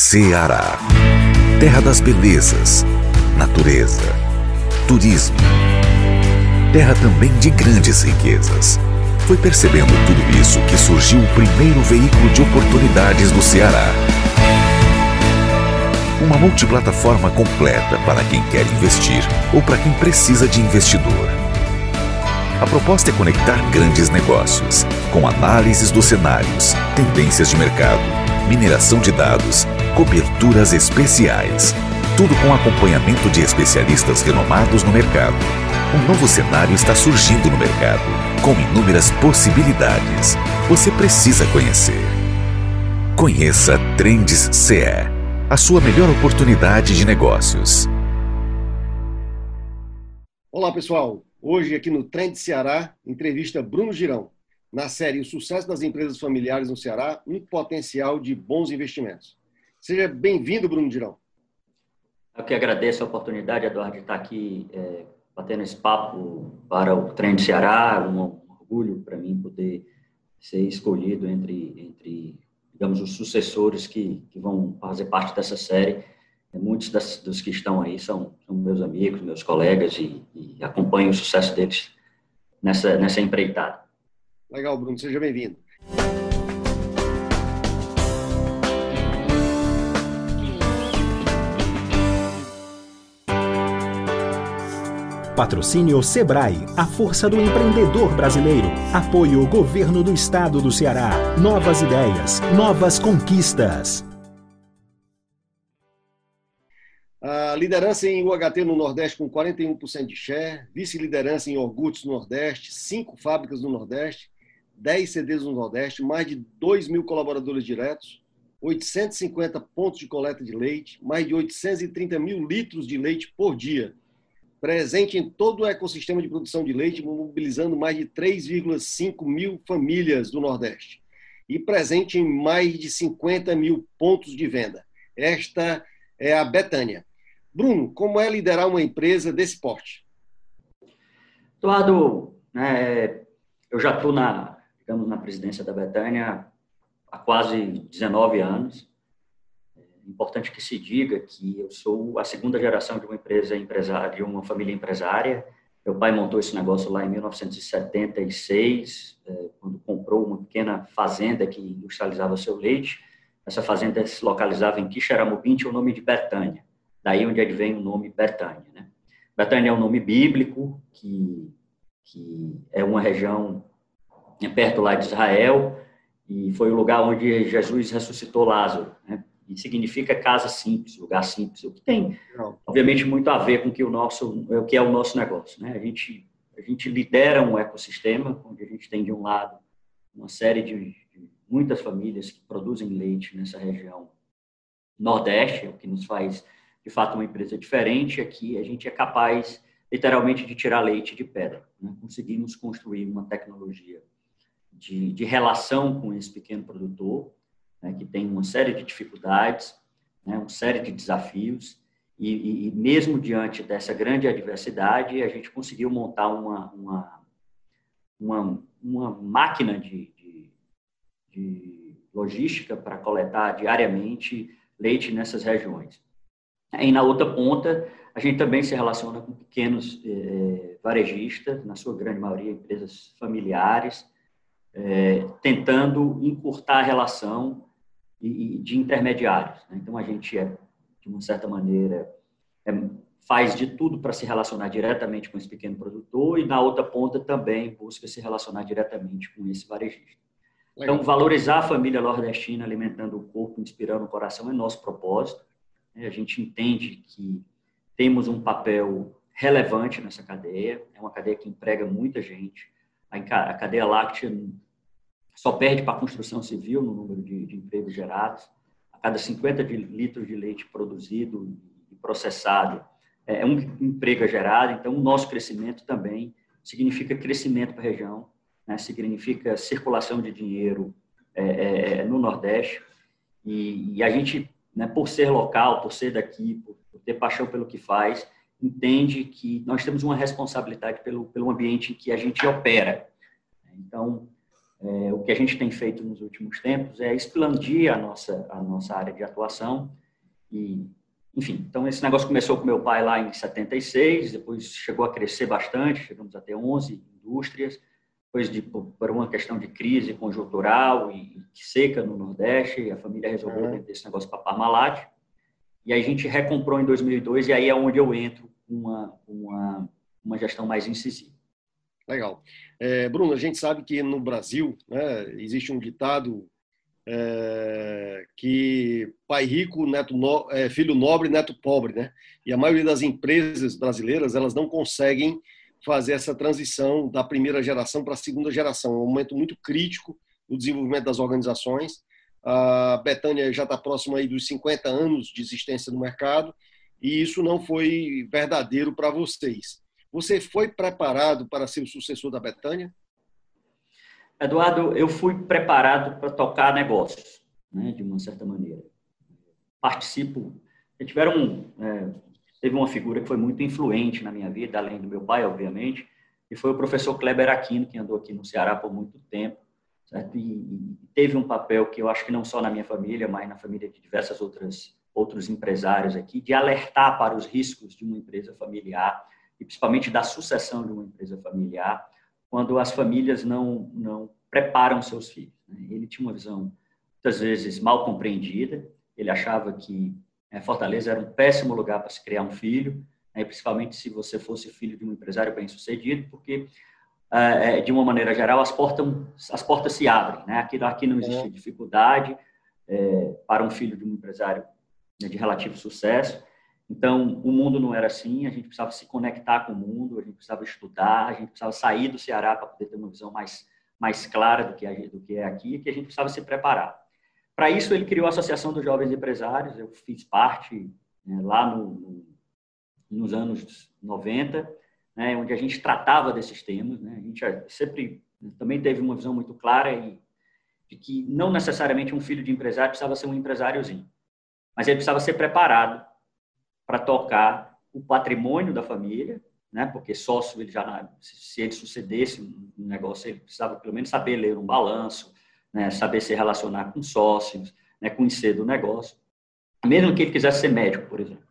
Ceará. Terra das belezas, natureza, turismo. Terra também de grandes riquezas. Foi percebendo tudo isso que surgiu o primeiro veículo de oportunidades do Ceará. Uma multiplataforma completa para quem quer investir ou para quem precisa de investidor. A proposta é conectar grandes negócios, com análises dos cenários, tendências de mercado, mineração de dados, coberturas especiais. Tudo com acompanhamento de especialistas renomados no mercado. Um novo cenário está surgindo no mercado, com inúmeras possibilidades. Você precisa conhecer. Conheça Trends CE, a sua melhor oportunidade de negócios. Olá, pessoal. Hoje, aqui no Trend Ceará, entrevista Bruno Girão, na série O Sucesso das Empresas Familiares no Ceará, um potencial de bons investimentos. Seja bem-vindo, Bruno Girão. Eu que agradeço a oportunidade, Eduardo, de estar aqui é, batendo esse papo para o Trend Ceará. Um orgulho para mim poder ser escolhido entre, entre digamos, os sucessores que, que vão fazer parte dessa série Muitos das, dos que estão aí são, são meus amigos, meus colegas e, e, acompanho o sucesso deles nessa, nessa empreitada. Legal, Bruno, seja bem-vindo. Patrocínio Sebrae, a força do empreendedor brasileiro. Apoio Governo do Estado do Ceará. Novas ideias, novas conquistas. A liderança em UHT no Nordeste com 41% de share, vice-liderança em iogurtes no Nordeste, cinco fábricas no Nordeste, 10 CDs no Nordeste, mais de 2 mil colaboradores diretos, 850 pontos de coleta de leite, mais de 830 mil litros de leite por dia. Presente em todo o ecossistema de produção de leite, mobilizando mais de 3,5 mil famílias do Nordeste. E presente em mais de 50 mil pontos de venda. Esta é a Betânia. Bruno, como é liderar uma empresa desse porte? Eduardo, né, eu já estou na, digamos, na presidência da Betânia há quase 19 anos. É importante que se diga que eu sou a segunda geração de uma empresa empresária, de uma família empresária. Meu pai montou esse negócio lá em 1976, é, quando comprou uma pequena fazenda que industrializava seu leite. Essa fazenda se localizava em Quixeramobim, tinha o nome de Betânia. Daí onde advém o nome Betânia. Né? Betânia é um nome bíblico, que, que é uma região é perto lá de Israel, e foi o lugar onde Jesus ressuscitou Lázaro, né? E significa casa simples, lugar simples, o que tem, obviamente, muito a ver com o que o nosso, o que é o nosso negócio, né? A gente, a gente lidera um ecossistema onde a gente tem de um lado uma série de, de muitas famílias que produzem leite nessa região nordeste, o que nos faz de fato uma empresa diferente. Aqui a gente é capaz, literalmente, de tirar leite de pedra. Né? Conseguimos construir uma tecnologia de, de, relação com esse pequeno produtor, né, que tem uma série de dificuldades, né, uma série de desafios, e, e, e, mesmo diante dessa grande adversidade, a gente conseguiu montar uma, uma, uma, uma máquina de, de, de logística para coletar diariamente leite nessas regiões. E na outra ponta, a gente também se relaciona com pequenos eh, varejistas, na sua grande maioria empresas familiares, eh, tentando encurtar a relação e, e de intermediários. Né? Então, a gente, é, de uma certa maneira, é, faz de tudo para se relacionar diretamente com esse pequeno produtor e, na outra ponta, também busca se relacionar diretamente com esse varejista. Legal. Então, valorizar a família nordestina, alimentando o corpo, inspirando o coração, é nosso propósito. Né? A gente entende que temos um papel relevante nessa cadeia, é uma cadeia que emprega muita gente. A cadeia láctea só perde para a construção civil no número de, de empregos gerados. A cada 50 de litros de leite produzido e processado, é, é um emprego gerado. Então, o nosso crescimento também significa crescimento para a região, né? significa circulação de dinheiro é, é, é, no Nordeste. E, e, a gente né, por ser local, por ser daqui, por, por, ter paixão pelo que faz, entende que nós temos uma responsabilidade pelo, pelo ambiente em que a gente opera. Então, é, o que a gente tem feito nos últimos tempos é expandir a nossa, a nossa área de atuação e, enfim, então esse negócio começou com meu pai lá em 76, depois chegou a crescer bastante, chegamos a ter 11 indústrias, depois de por uma questão de crise conjuntural e, seca no Nordeste, a família resolveu uhum. vender esse negócio para Parmalat, e aí a gente recomprou em 2002 e aí é onde eu entro uma, uma, uma gestão mais incisiva. Legal. É, Bruno, a gente sabe que no Brasil né, existe um ditado é, que pai rico, neto no, é, filho nobre, neto pobre, né? E a maioria das empresas brasileiras elas não conseguem fazer essa transição da primeira geração para a segunda geração. É um momento muito crítico no desenvolvimento das organizações. A Betânia já está próxima aí dos 50 anos de existência no mercado e isso não foi verdadeiro para vocês. Você foi preparado para ser o sucessor da Betânia? Eduardo, eu fui preparado para tocar negócios, né, de uma certa maneira. Participo. Tiveram, é, teve uma figura que foi muito influente na minha vida, além do meu pai, obviamente, e foi o professor Kleber Aquino, que andou aqui no Ceará por muito tempo, certo? E, e teve um papel que eu acho que não só na minha família, mas na família de diversas outras outros empresários aqui, de alertar para os riscos de uma empresa familiar e principalmente da sucessão de uma empresa familiar, quando as famílias não, não preparam seus filhos. Né? Ele tinha uma visão, muitas vezes, mal compreendida, ele achava que é, Fortaleza era um péssimo lugar para se criar um filho, né? principalmente se você fosse filho de um empresário bem-sucedido, porque, é, é, de uma maneira geral, as portas, as portas se abrem. Né? Aqui, aqui não existe é. dificuldade é, para um filho de um empresário né, de relativo sucesso, então, o mundo não era assim, a gente precisava se conectar com o mundo, a gente precisava estudar, a gente precisava sair do Ceará para poder ter uma visão mais, mais clara do que, é, do que é aqui, que a gente precisava se preparar. Para isso, ele criou a Associação dos Jovens Empresários, eu fiz parte né, lá no, no, nos anos 90, né, onde a gente tratava desses temas. Né, a gente sempre também teve uma visão muito clara e, de que não necessariamente um filho de empresário precisava ser um empresáriozinho, mas ele precisava ser preparado para tocar o patrimônio da família, né? Porque sócio ele já se ele sucedesse um negócio ele precisava pelo menos saber ler um balanço, né? Saber se relacionar com sócios, né? Conhecer do negócio, mesmo que ele quisesse ser médico, por exemplo.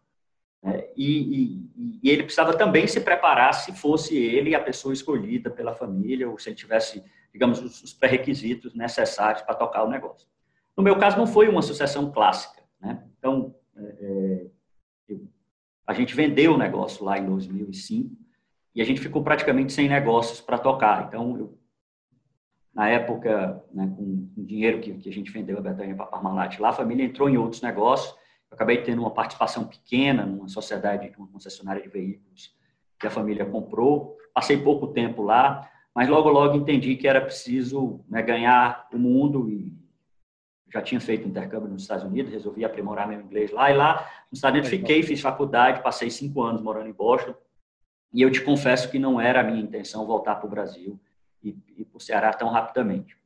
Né? E, e, e, ele precisava também se preparar se fosse ele a pessoa escolhida pela família ou se ele tivesse, digamos, os pré-requisitos necessários para tocar o negócio. No meu caso, não foi uma sucessão clássica. Né? Então, é, é a gente vendeu o negócio lá em 2005 e a gente ficou praticamente sem negócios para tocar. Então, eu, na época, né, com o dinheiro que, que, a gente vendeu a Betânia para a Parmalat lá, a família entrou em outros negócios. Eu acabei tendo uma participação pequena numa sociedade, uma concessionária de veículos que a família comprou. Passei pouco tempo lá, mas logo, logo entendi que era preciso né, ganhar o mundo e já tinha feito intercâmbio nos Estados Unidos, resolvi aprimorar meu inglês lá. E lá nos Estados Unidos fiquei, fiz faculdade, passei cinco anos morando em Boston. E eu te confesso que não era a minha intenção voltar para o Brasil e, e para o Ceará tão rapidamente.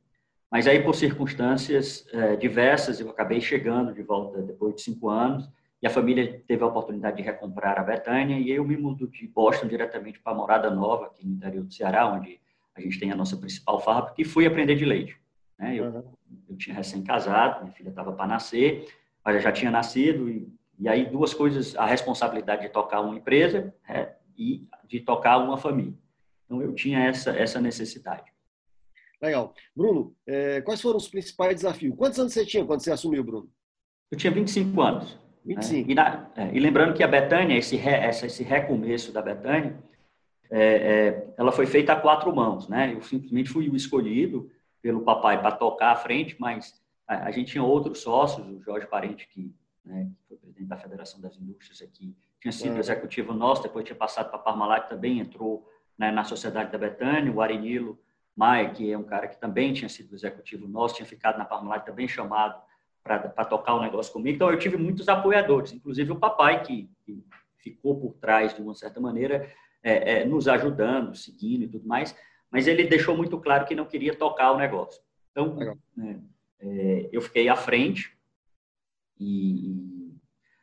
Mas aí, por circunstâncias é, diversas, eu acabei chegando de volta depois de cinco anos e a família teve a oportunidade de recomprar a Betânia e eu me mudo de Boston diretamente para a Morada Nova, aqui no interior do Ceará, onde a gente tem a nossa principal fábrica, e fui aprender de leite. Né? Eu, uhum. eu tinha recém-casado, minha filha estava para nascer, mas já tinha nascido, e, e aí duas coisas, a responsabilidade de tocar uma empresa é, e de tocar uma família. Então, eu tinha essa, essa necessidade. Legal. Bruno, é, quais foram os principais desafios? Quantos anos você tinha quando você assumiu, Bruno? Eu tinha 25 anos. 25. Né? E, na, é, e, lembrando que a Betânia, esse, re, esse recomeço da Betânia, é, é, ela foi feita a quatro mãos, né? Eu simplesmente fui o escolhido pelo papai para tocar à frente, mas a, a, gente tinha outros sócios, o Jorge Parente, que, né, que foi presidente da Federação das Indústrias aqui, tinha sido é. executivo nosso, depois tinha passado para a Parmalat, também entrou né, na Sociedade da Betânia, o Arenilo Maia, que é um cara que também tinha sido executivo nosso, tinha ficado na Parmalat, também chamado para tocar o negócio comigo. Então, eu tive muitos apoiadores, inclusive o papai, que, que ficou por trás, de uma certa maneira, é, é, nos ajudando, seguindo e tudo mais mas ele deixou muito claro que não queria tocar o negócio. Então, né, é, eu fiquei à frente, e,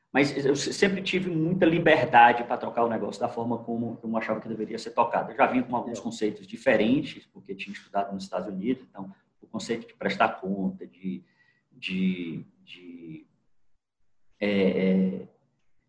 mas eu sempre tive muita liberdade para tocar o negócio da forma como, eu achava que deveria ser tocado. Eu já vinha com alguns conceitos diferentes, porque tinha estudado nos Estados Unidos, então conceito de prestar conta, de, de, de, é,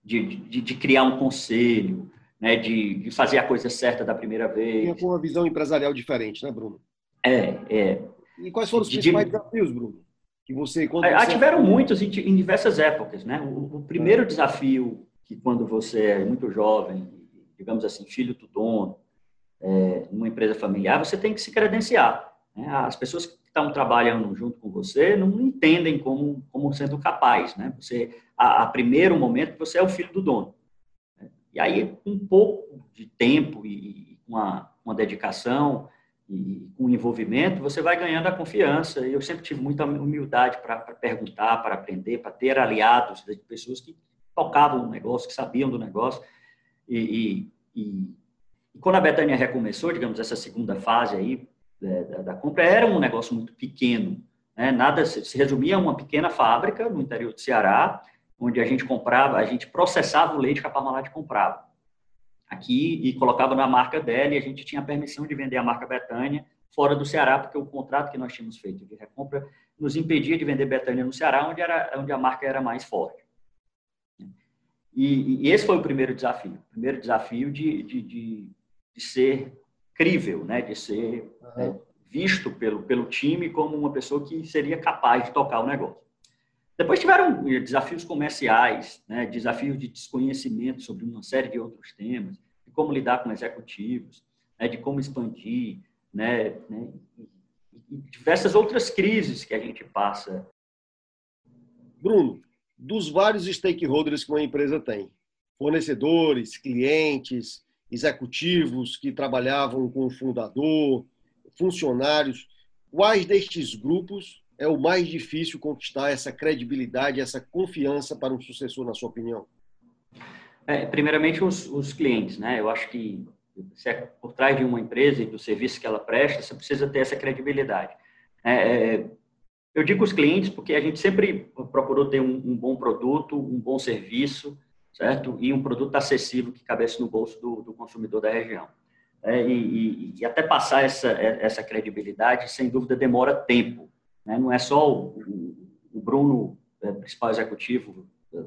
de, de, de, criar um conselho, né, de, de, fazer a coisa certa da primeira vez. Tinha com uma visão empresarial diferente, né, Bruno? É, é. E quais foram os principais desafios, Bruno? Que você, quando ah, você... tiveram muitos em, em, diversas épocas, né? O, o primeiro é. desafio que quando você é muito jovem, digamos assim, filho do dono, é, numa empresa familiar, você tem que se credenciar. Né? As pessoas que estão trabalhando junto com você não entendem como, como sendo capaz. Né? Você, a, a primeiro momento, você é o filho do dono. E aí, com um pouco de tempo e, uma, uma dedicação e com envolvimento, você vai ganhando a confiança. Eu sempre tive muita humildade para perguntar, para aprender, para ter aliados de pessoas que tocavam o negócio, que sabiam do negócio. E, e, e, e quando a Betânia recomeçou, digamos, essa segunda fase aí é, da, da, compra, era um negócio muito pequeno. Né? Nada se, se resumia a uma pequena fábrica no interior do Ceará, onde a gente comprava, a gente processava o leite que a Parmalat comprava aqui e colocava na marca dela e a gente tinha permissão de vender a marca Betânia fora do Ceará, porque o contrato que nós tínhamos feito de recompra nos impedia de vender Betânia no Ceará, onde, era, onde a marca era mais forte. E, e, esse foi o primeiro desafio. O primeiro desafio de, de, de, de ser crível, né? de ser uhum. né, visto pelo, pelo time como uma pessoa que seria capaz de tocar o negócio. Depois tiveram desafios comerciais, né? desafios de desconhecimento sobre uma série de outros temas, de como lidar com executivos, né? de como expandir, né? né? e diversas outras crises que a gente passa. Bruno, dos vários stakeholders que uma empresa tem. Fornecedores, clientes, executivos que trabalhavam com o fundador, funcionários. Quais destes grupos é o mais difícil conquistar essa credibilidade, essa confiança para um sucessor, na sua opinião? É, primeiramente, os, os, clientes. Né? Eu acho que é por trás de uma empresa e do serviço que ela presta, você precisa ter essa credibilidade. É, é eu digo os clientes porque a gente sempre procurou ter um, um bom produto, um bom serviço, certo? E um produto acessível que cabesse no bolso do, do consumidor da região. É, e, e, e, até passar essa, essa credibilidade, sem dúvida, demora tempo. Né? Não é só o, o Bruno, é, principal executivo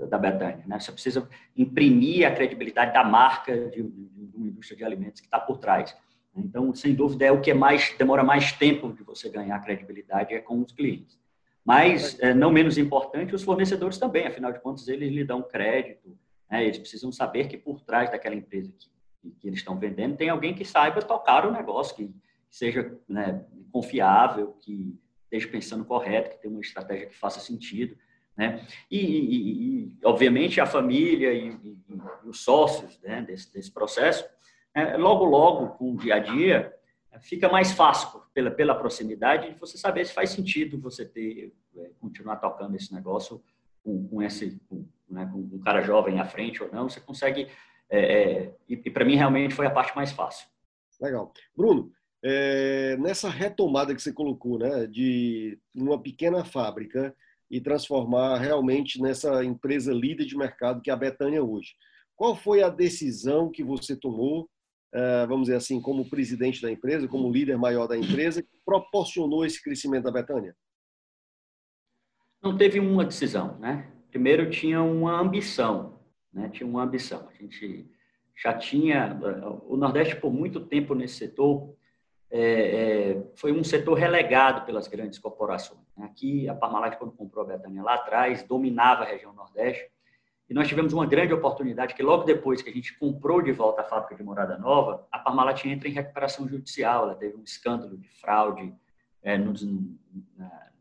da Betânia. Né? Você precisa imprimir a credibilidade da marca de, de, de uma indústria de alimentos que está por trás. Então, sem dúvida, é o que é mais demora mais tempo de você ganhar credibilidade é com os clientes. Mas, é, não menos importante, os fornecedores também. Afinal de contas, eles lhe dão crédito. Né? Eles precisam saber que por trás daquela empresa que, que eles estão vendendo tem alguém que saiba tocar o negócio, que, que seja né, confiável, que esteja pensando correto, que tenha uma estratégia que faça sentido. Né? E, e, e obviamente, a família e, e os sócios né, desse, desse processo é, logo, logo, com o dia a dia, fica mais fácil, pela, pela proximidade, de você saber se faz sentido você ter, é, continuar tocando esse negócio com, com esse, com, né, com um cara jovem à frente ou não. Você consegue. É, é, e, e para mim, realmente, foi a parte mais fácil. Legal. Bruno, é, nessa retomada que você colocou, né, de uma pequena fábrica e transformar realmente nessa empresa líder de mercado que é a Betânia hoje. Qual foi a decisão que você tomou eh, vamos dizer assim, como presidente da empresa, como líder maior da empresa, que proporcionou esse crescimento da Betânia? Não teve uma decisão, né? Primeiro tinha uma ambição, né? Tinha uma ambição. A gente já tinha o Nordeste por muito tempo nesse setor é, é, foi um setor relegado pelas grandes corporações. Aqui a Parmalat quando comprou a Betânia lá atrás dominava a região Nordeste e nós tivemos uma grande oportunidade que logo depois que a gente comprou de volta a fábrica de Morada Nova, a Parmalat entra em recuperação judicial. Ela teve um escândalo de fraude é, nos, na,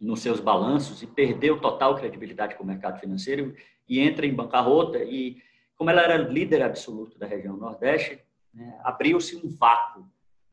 nos seus balanços e perdeu total credibilidade com o mercado financeiro e entra em bancarrota. E como ela era líder absoluto da região Nordeste, né, abriu-se um vácuo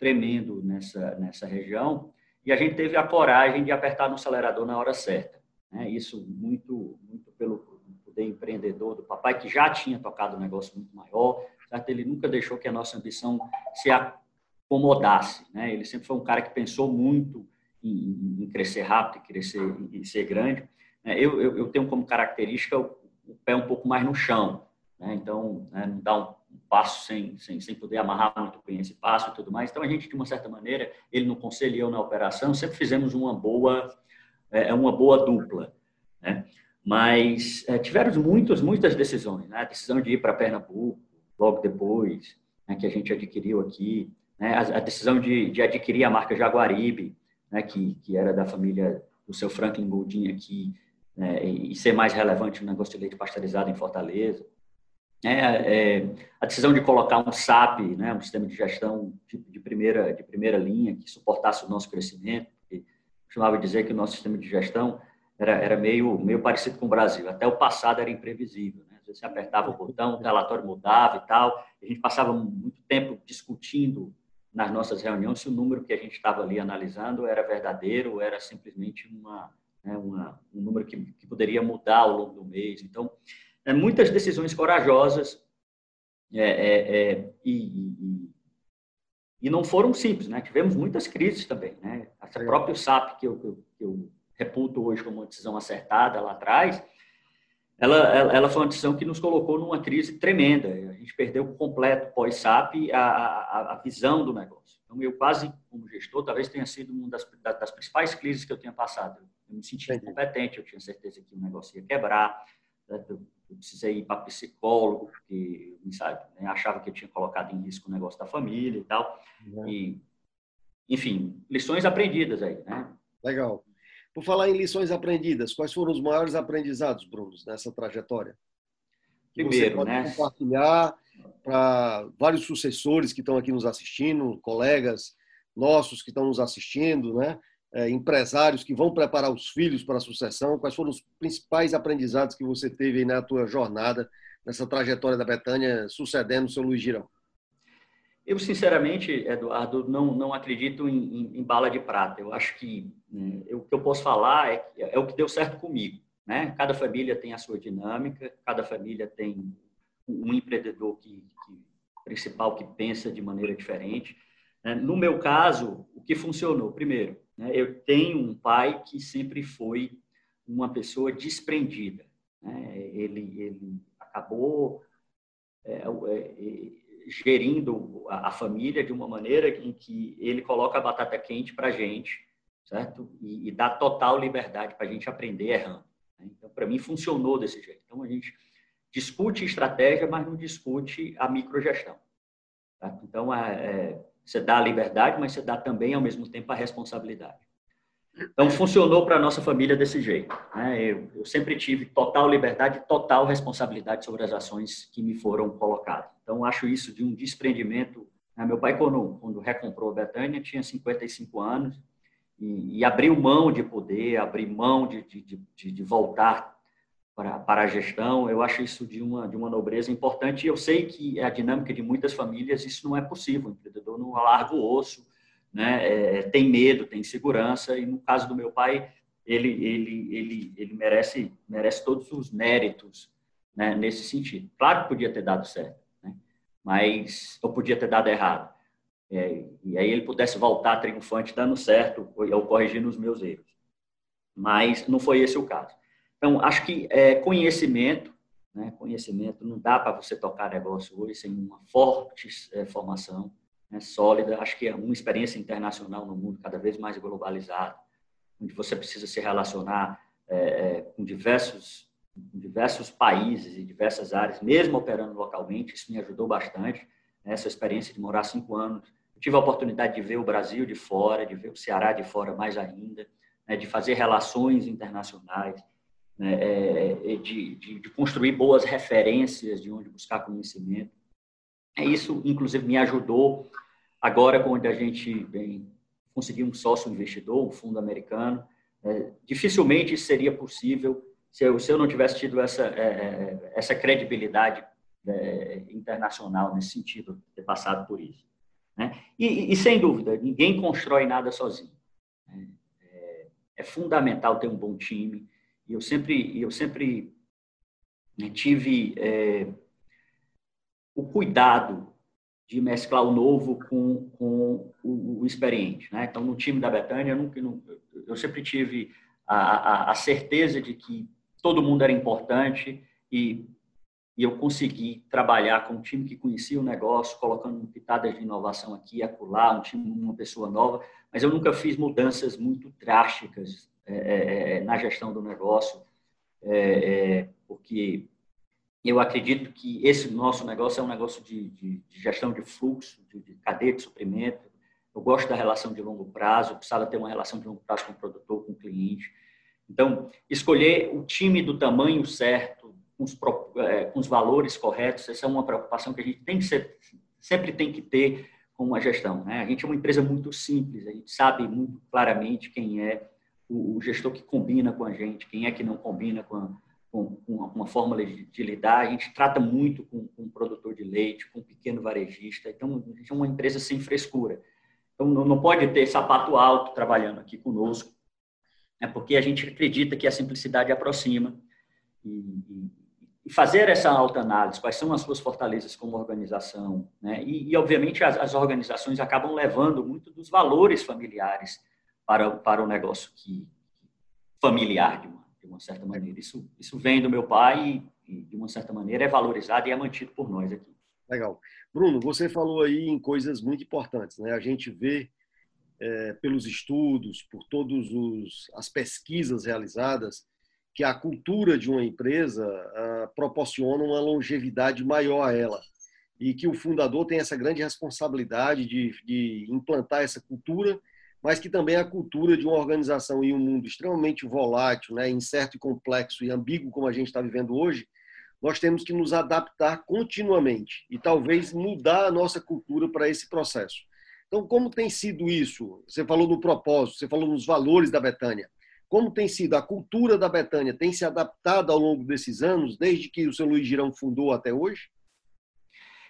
tremendo nessa, nessa região e a gente teve a coragem de apertar no acelerador na hora certa. Né? Isso muito, muito pelo poder empreendedor do papai, que já tinha tocado um negócio muito maior, certo? ele nunca deixou que a nossa ambição se acomodasse. Né? Ele sempre foi um cara que pensou muito em, em crescer rápido, em crescer e ser grande. Né? Eu, eu, eu, tenho como característica o, o, pé um pouco mais no chão. Né? Então, né, não dá um, um passo sem, sem, sem poder amarrar muito bem esse passo e tudo mais. Então, a gente, de uma certa maneira, ele no conselho e eu na operação, sempre fizemos uma boa, é, é uma boa dupla. Né? Mas é, tivemos muitas, muitas decisões. Né? A decisão de ir para Pernambuco, logo depois, né, que a gente adquiriu aqui. Né? A, a, decisão de, de adquirir a marca Jaguaribe, né, que, que era da família do seu Franklin Goldin aqui, né, e ser mais relevante no negócio de leite pasteurizado em Fortaleza. É, é, a decisão de colocar um SAP, né, um sistema de gestão de, de, primeira, de primeira linha, que suportasse o nosso crescimento, porque costumava dizer que o nosso sistema de gestão era, era meio, meio parecido com o Brasil. Até o passado era imprevisível. Né? Às vezes você apertava o botão, o relatório mudava e tal. A gente passava muito tempo discutindo nas nossas reuniões se o número que a gente estava ali analisando era verdadeiro ou era simplesmente uma, né, uma, um número que, que poderia mudar ao longo do mês. Então, é, muitas decisões corajosas é, é, é e, e, e, não foram simples, né? Tivemos muitas crises também, né? Essa própria SAP que eu, que eu, que eu reputo hoje como uma decisão acertada lá atrás, ela, ela, ela, foi uma decisão que nos colocou numa crise tremenda. A gente perdeu completo, pós-SAP, a, a, a, visão do negócio. Então, eu quase, como gestor, talvez tenha sido uma das, das principais crises que eu tenha passado. Eu me senti incompetente, eu tinha certeza que o negócio ia quebrar, né? eu, eu precisei ir para psicólogo, porque sabe, né? achava que eu tinha colocado em risco o negócio da família e tal. Uhum. E, enfim, lições aprendidas aí, né? Legal. Por falar em lições aprendidas, quais foram os maiores aprendizados, Bruno, nessa trajetória? Que Primeiro, você pode né? compartilhar para vários sucessores que estão aqui nos assistindo, colegas nossos que estão nos assistindo, né? É, empresários que vão preparar os filhos para a sucessão. Quais foram os principais aprendizados que você teve na tua jornada, nessa trajetória da Betânia, sucedendo o seu Luiz Girão? Eu, sinceramente, Eduardo, não, não acredito em, em, em bala de prata. Eu acho que né, eu, o que eu posso falar é, é o que deu certo comigo. Né? Cada família tem a sua dinâmica, cada família tem um empreendedor que, que principal que pensa de maneira diferente. Né? No meu caso, o que funcionou? Primeiro, né, eu tenho um pai que sempre foi uma pessoa desprendida. Né? Ele, ele acabou é, é, gerindo a, a, família de uma maneira em que ele coloca a batata quente para a gente, certo? E, e, dá total liberdade para a gente aprender errando. Né? Então, para mim, funcionou desse jeito. Então, a gente discute estratégia, mas não discute a microgestão. Certo? Então, é, é, você dá a liberdade, mas você dá também, ao mesmo tempo, a responsabilidade. Então, funcionou para a nossa família desse jeito. Né? Eu, eu, sempre tive total liberdade, total responsabilidade sobre as ações que me foram colocadas. Então, acho isso de um desprendimento. Né? Meu pai, quando, quando recomprou a Betânia, tinha 55 anos e, e abriu mão de poder, abriu mão de, de, de, de voltar para, a gestão. Eu acho isso de uma, de uma nobreza importante. Eu sei que é a dinâmica de muitas famílias, isso não é possível. O empreendedor não alarga o osso, né? É, tem medo, tem segurança, e no caso do meu pai, ele, ele, ele, ele merece, merece todos os méritos né, nesse sentido. Claro que podia ter dado certo, né? mas eu podia ter dado errado. É, e aí ele pudesse voltar triunfante dando certo ou corrigindo os meus erros. Mas não foi esse o caso. Então, acho que é, conhecimento, né, conhecimento, não dá para você tocar negócio hoje sem uma forte é, formação, né, sólida. Acho que é uma experiência internacional no mundo cada vez mais globalizado, onde você precisa se relacionar é, é, com diversos diversos países e diversas áreas, mesmo operando localmente. Isso me ajudou bastante. Né, essa experiência de morar cinco anos. Eu tive a oportunidade de ver o Brasil de fora, de ver o Ceará de fora mais ainda, né, de fazer relações internacionais, né, é, é, de, de, de, construir boas referências de onde buscar conhecimento. É isso, inclusive, me ajudou Agora, quando a gente vem conseguir um sócio investidor, um fundo americano, é, dificilmente seria possível se eu, se eu não tivesse tido essa, é, é, essa credibilidade é, internacional nesse sentido, ter passado por isso. Né? E, e, sem dúvida, ninguém constrói nada sozinho. Né? É, é, fundamental ter um bom time. E eu sempre, eu sempre né, tive é, o cuidado de mesclar o novo com, com o, o, experiente. Né? Então, no time da Betânia, eu, nunca, eu sempre tive a, a, a, certeza de que todo mundo era importante e e eu consegui trabalhar com um time que conhecia o negócio, colocando pitadas de inovação aqui e acolá, um time, uma pessoa nova, mas eu nunca fiz mudanças muito drásticas é, é, é na gestão do negócio, é, porque eu acredito que esse nosso negócio é um negócio de, de, de gestão de fluxo, de, de, cadeia de suprimento. Eu gosto da relação de longo prazo, precisava ter uma relação de longo prazo com o produtor, com o cliente. Então, escolher o time do tamanho certo, com os, com os valores corretos, essa é uma preocupação que a gente tem que ser, sempre tem que ter com uma gestão. Né? A gente é uma empresa muito simples, a gente sabe muito claramente quem é o, gestor que combina com a gente, quem é que não combina com, a, com, com uma fórmula de, lidar. A gente trata muito com, com o produtor de leite, com o pequeno varejista. Então, a gente é uma empresa sem frescura. Então, não, não pode ter sapato alto trabalhando aqui conosco, né? porque a gente acredita que a simplicidade aproxima. E, e, e fazer essa autoanálise, quais são as suas fortalezas como organização, né? e, e, obviamente as, as, organizações acabam levando muito dos valores familiares para, para o negócio que familiar de uma, de uma certa maneira. Isso, isso vem do meu pai e, de uma certa maneira é valorizado e é mantido por nós aqui. Legal. Bruno, você falou aí em coisas muito importantes, né? A gente vê é, pelos estudos, por todas as pesquisas realizadas, que a cultura de uma empresa ah, proporciona uma longevidade maior a ela e que o fundador tem essa grande responsabilidade de, de implantar essa cultura, mas que também a cultura de uma organização em um mundo extremamente volátil, né, incerto e complexo e ambíguo como a gente está vivendo hoje, nós temos que nos adaptar continuamente e talvez mudar a nossa cultura para esse processo. Então, como tem sido isso? Você falou no propósito, você falou nos valores da Betânia. Como tem sido a cultura da Betânia? Tem se adaptado ao longo desses anos, desde que o seu Luiz Girão fundou até hoje?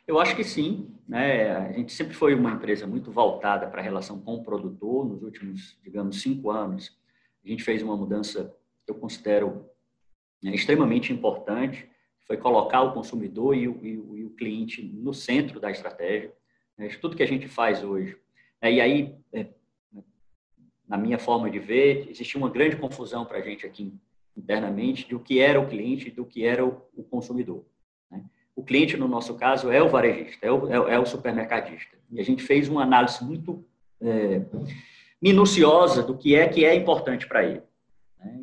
Eu acho que sim. Né? A gente sempre foi uma empresa muito voltada para a relação com o produtor. Nos últimos, digamos, cinco anos, a gente fez uma mudança que eu considero né, extremamente importante, foi colocar o consumidor e o, e o, e o cliente no centro da estratégia. Né? Tudo que a gente faz hoje. Né? E aí, é, na minha forma de ver, existia uma grande confusão para a gente aqui internamente do que era o cliente e do que era o consumidor. O cliente, no nosso caso, é o varejista, é o, é, é o supermercadista. E a gente fez uma análise muito é, minuciosa do que é que é importante para ele. Né?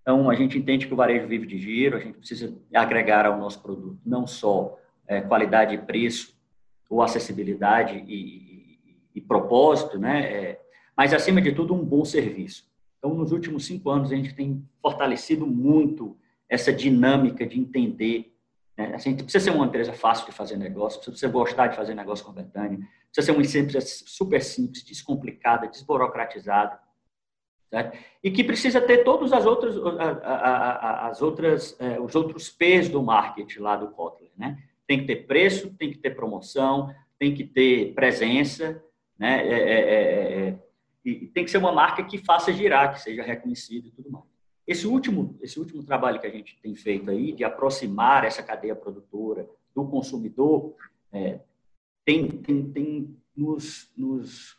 Então, a gente entende que o varejo vive de giro, a gente precisa agregar ao nosso produto não só é, qualidade e preço, ou acessibilidade e, e, e propósito, né? É, mas, acima de tudo, um bom serviço. Então, nos últimos cinco anos, a gente tem fortalecido muito essa dinâmica de entender. Né? A gente precisa ser uma empresa fácil de fazer negócio, precisa gostar de fazer negócio com a Betânia, precisa ser uma empresa super simples, descomplicada, desburocratizada. Certo? E que precisa ter todos as outras, as outras, é, os outros P's do marketing lá do Kotler. Né? Tem que ter preço, tem que ter promoção, tem que ter presença, né? É, é, é, é e tem que ser uma marca que faça girar, que seja reconhecida e tudo mais. Esse último, esse último trabalho que a gente tem feito aí, de aproximar essa cadeia produtora do consumidor, é, tem, tem, tem nos, nos,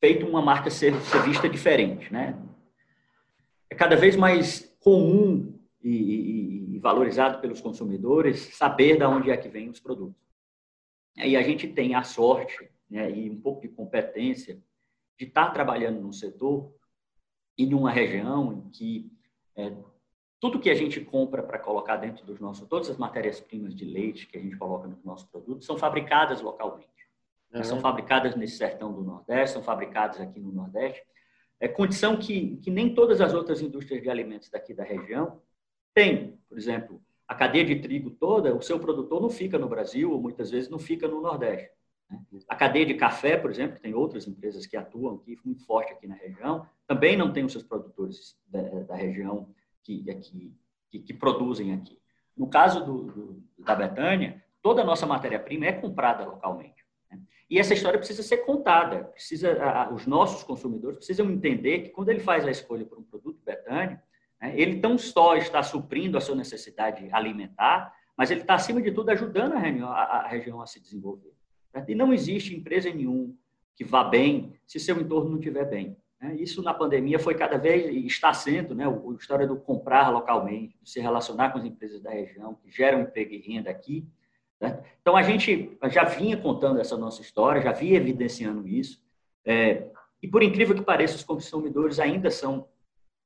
feito uma marca ser, ser vista diferente. Né? É cada vez mais comum e, e, e valorizado pelos consumidores saber de onde é que vêm os produtos. E a gente tem a sorte né, e um pouco de competência de estar trabalhando num setor e numa região em que é, tudo que a gente compra para colocar dentro dos nossos, todas as matérias-primas de leite que a gente coloca nos nossos produtos são fabricadas localmente. Uhum. São fabricadas nesse sertão do Nordeste, são fabricadas aqui no Nordeste. É condição que, que nem todas as outras indústrias de alimentos daqui da região têm. Por exemplo, a cadeia de trigo toda, o seu produtor não fica no Brasil, ou muitas vezes não fica no Nordeste. Né? A cadeia de café, por exemplo, tem outras empresas que atuam aqui, muito forte aqui na região, também não tem os seus produtores da, da região que, aqui, que, que, produzem aqui. No caso do, do, da Betânia, toda a nossa matéria-prima é comprada localmente. Né? E essa história precisa ser contada, precisa, a, os nossos consumidores precisam entender que quando ele faz a escolha por um produto Betânia, né, ele não só está suprindo a sua necessidade alimentar, mas ele está, acima de tudo, ajudando a a, a, região a se desenvolver. E não existe empresa nenhuma que vá bem se seu entorno não estiver bem. Né? Isso na pandemia foi cada vez, está sendo, né, a história do comprar localmente, de se relacionar com as empresas da região, que geram emprego e renda aqui. Né? Então, a gente já vinha contando essa nossa história, já vinha evidenciando isso. É, e, por incrível que pareça, os consumidores ainda são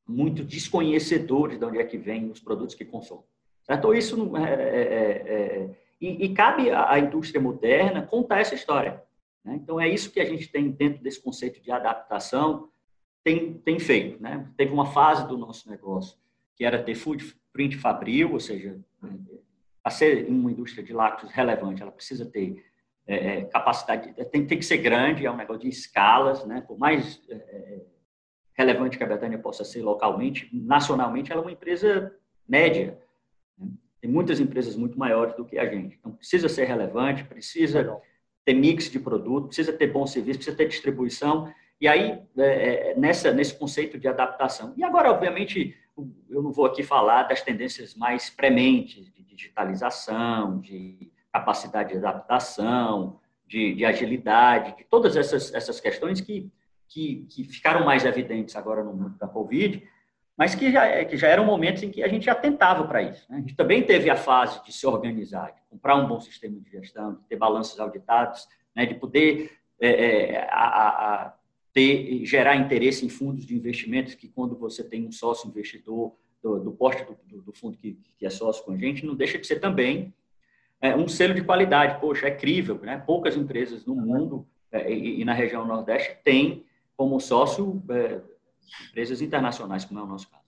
muito desconhecedores de onde é que vêm os produtos que consomem. Certo? Isso é, é, é, é, e, e, cabe à indústria moderna contar essa história. Né? Então, é isso que a gente tem dentro desse conceito de adaptação, tem, tem feito. Né? Teve uma fase do nosso negócio que era ter footprint fabril, ou seja, a ser uma indústria de lácteos relevante, ela precisa ter é, é capacidade, tem, tem, que ser grande, é um negócio de escalas, né? por mais é, é, relevante que a Betânia possa ser localmente, nacionalmente ela é uma empresa média. Tem muitas empresas muito maiores do que a gente. Então, precisa ser relevante, precisa ter mix de produto, precisa ter bom serviço, precisa ter distribuição, e aí, é, é, nessa, nesse conceito de adaptação. E agora, obviamente, eu não vou aqui falar das tendências mais prementes de digitalização, de capacidade de adaptação, de, de agilidade, de todas essas, essas questões que, que, que, ficaram mais evidentes agora no mundo da Covid, mas que já, que já eram momentos em que a gente já tentava para isso. Né? A gente também teve a fase de se organizar, de comprar um bom sistema de gestão, de ter balanços auditados, né? de poder é, é, a, a ter, gerar interesse em fundos de investimentos, que quando você tem um sócio investidor do, do porte do, do fundo que, que, é sócio com a gente, não deixa de ser também é, um selo de qualidade. Poxa, é crível, né? Poucas empresas no mundo é, e, e, na região Nordeste têm como sócio é, empresas internacionais, como é o nosso caso.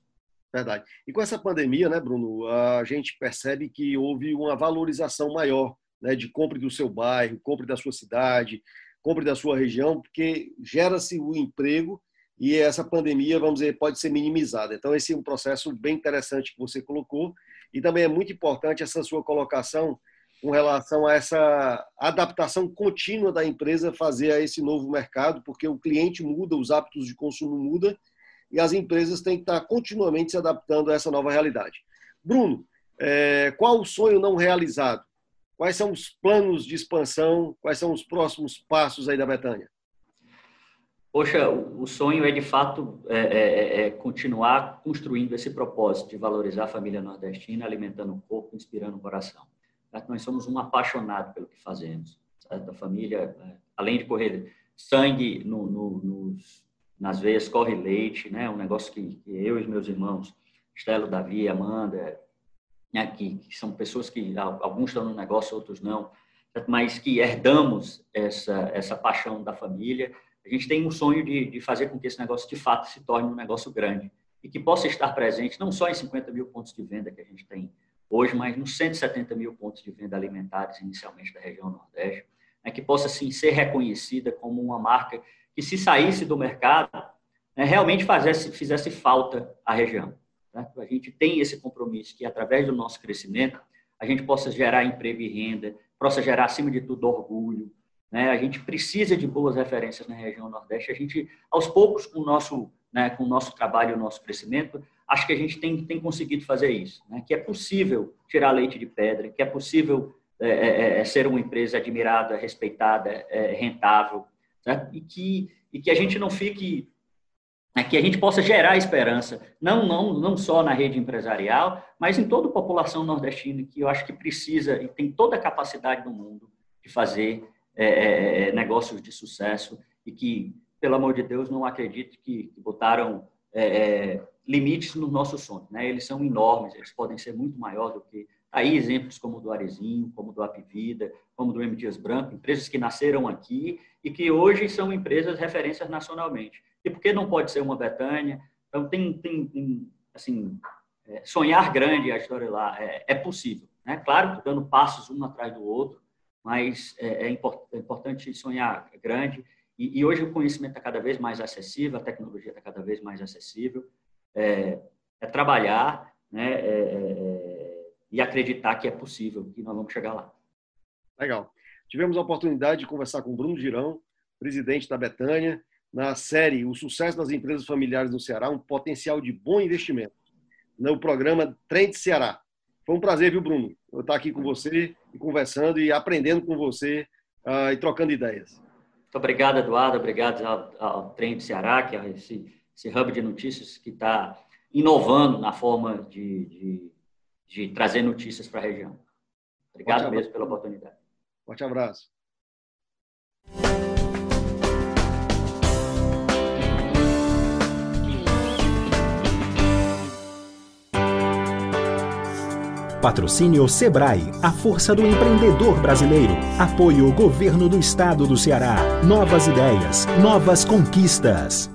Verdade. E com essa pandemia, né, Bruno, a gente percebe que houve uma valorização maior né, de compra do seu bairro, compra da sua cidade, compre da sua região, porque gera-se o emprego e essa pandemia, vamos dizer, pode ser minimizada. Então, esse é um processo bem interessante que você colocou e também é muito importante essa sua colocação com relação a essa adaptação contínua da empresa fazer a esse novo mercado, porque o cliente muda, os hábitos de consumo mudam e as empresas têm que estar continuamente se adaptando a essa nova realidade. Bruno, é, qual o sonho não realizado? Quais são os planos de expansão? Quais são os próximos passos aí da Betânia? Poxa, o sonho é de fato é, é, é, é continuar construindo esse propósito de valorizar a família nordestina, alimentando o corpo, inspirando o coração. Nós somos um apaixonado pelo que fazemos. Certo? A família, é, além de correr sangue no, no, nos, nas veias, corre leite, né? Um negócio que, que eu e meus irmãos, Estelo, Davi, Amanda, né, que, que, são pessoas que alguns estão no negócio, outros não, mas que herdamos essa, essa paixão da família. A gente tem um sonho de, de fazer com que esse negócio de fato se torne um negócio grande e que possa estar presente não só em 50 mil pontos de venda que a gente tem hoje, mas nos 170 mil pontos de venda alimentares inicialmente da região Nordeste, né, que possa sim ser reconhecida como uma marca que se saísse do mercado né, realmente fizesse, fizesse falta à região. Né? A gente tem esse compromisso que, através do nosso crescimento, a gente possa gerar emprego e renda, possa gerar, acima de tudo, orgulho. Né? A gente precisa de boas referências na região Nordeste. A gente, aos poucos, com o nosso, né, com o nosso trabalho e o nosso crescimento, acho que a gente tem, tem conseguido fazer isso. Né? Que é possível tirar leite de pedra, que é possível é, é, é, é ser uma empresa admirada, respeitada, é, rentável, certo? e que e que a gente não fique é que a gente possa gerar esperança, não, não, não só na rede empresarial, mas em toda a população nordestina, que eu acho que precisa e tem toda a capacidade do mundo de fazer é, negócios de sucesso e que, pelo amor de Deus, não acredito que, que botaram é limites nos nossos sonhos. Né? Eles são enormes, eles podem ser muito maior do que... Aí exemplos como o do Arezinho, como do Apivida, como do M. Dias Branco, empresas que nasceram aqui e que hoje são empresas referências nacionalmente. E por que não pode ser uma Betânia? Então, tem, tem, tem assim, é, sonhar grande, a história lá, é, é possível. Né? Claro, dando passos um atrás do outro, mas é, é, import, é importante sonhar grande. E, e, hoje o conhecimento está cada vez mais acessível, a tecnologia está cada vez mais acessível. É, é trabalhar né? É, é, e acreditar que é possível, que nós vamos chegar lá. Legal. Tivemos a oportunidade de conversar com Bruno Girão, presidente da Betânia, na série O Sucesso das Empresas Familiares no Ceará, um potencial de bom investimento, no programa Trend Ceará. Foi um prazer, viu, Bruno? Eu estar aqui com você e conversando e aprendendo com você uh, e trocando ideias. Muito obrigado, Eduardo. Obrigado ao, ao Trem do Ceará, que é esse, esse hub de notícias que está inovando na forma de, de, de trazer notícias para a região. Obrigado mesmo pela oportunidade. Forte abraço. Patrocínio Sebrae, a força do empreendedor brasileiro. Apoio Governo do Estado do Ceará. Novas ideias, novas conquistas.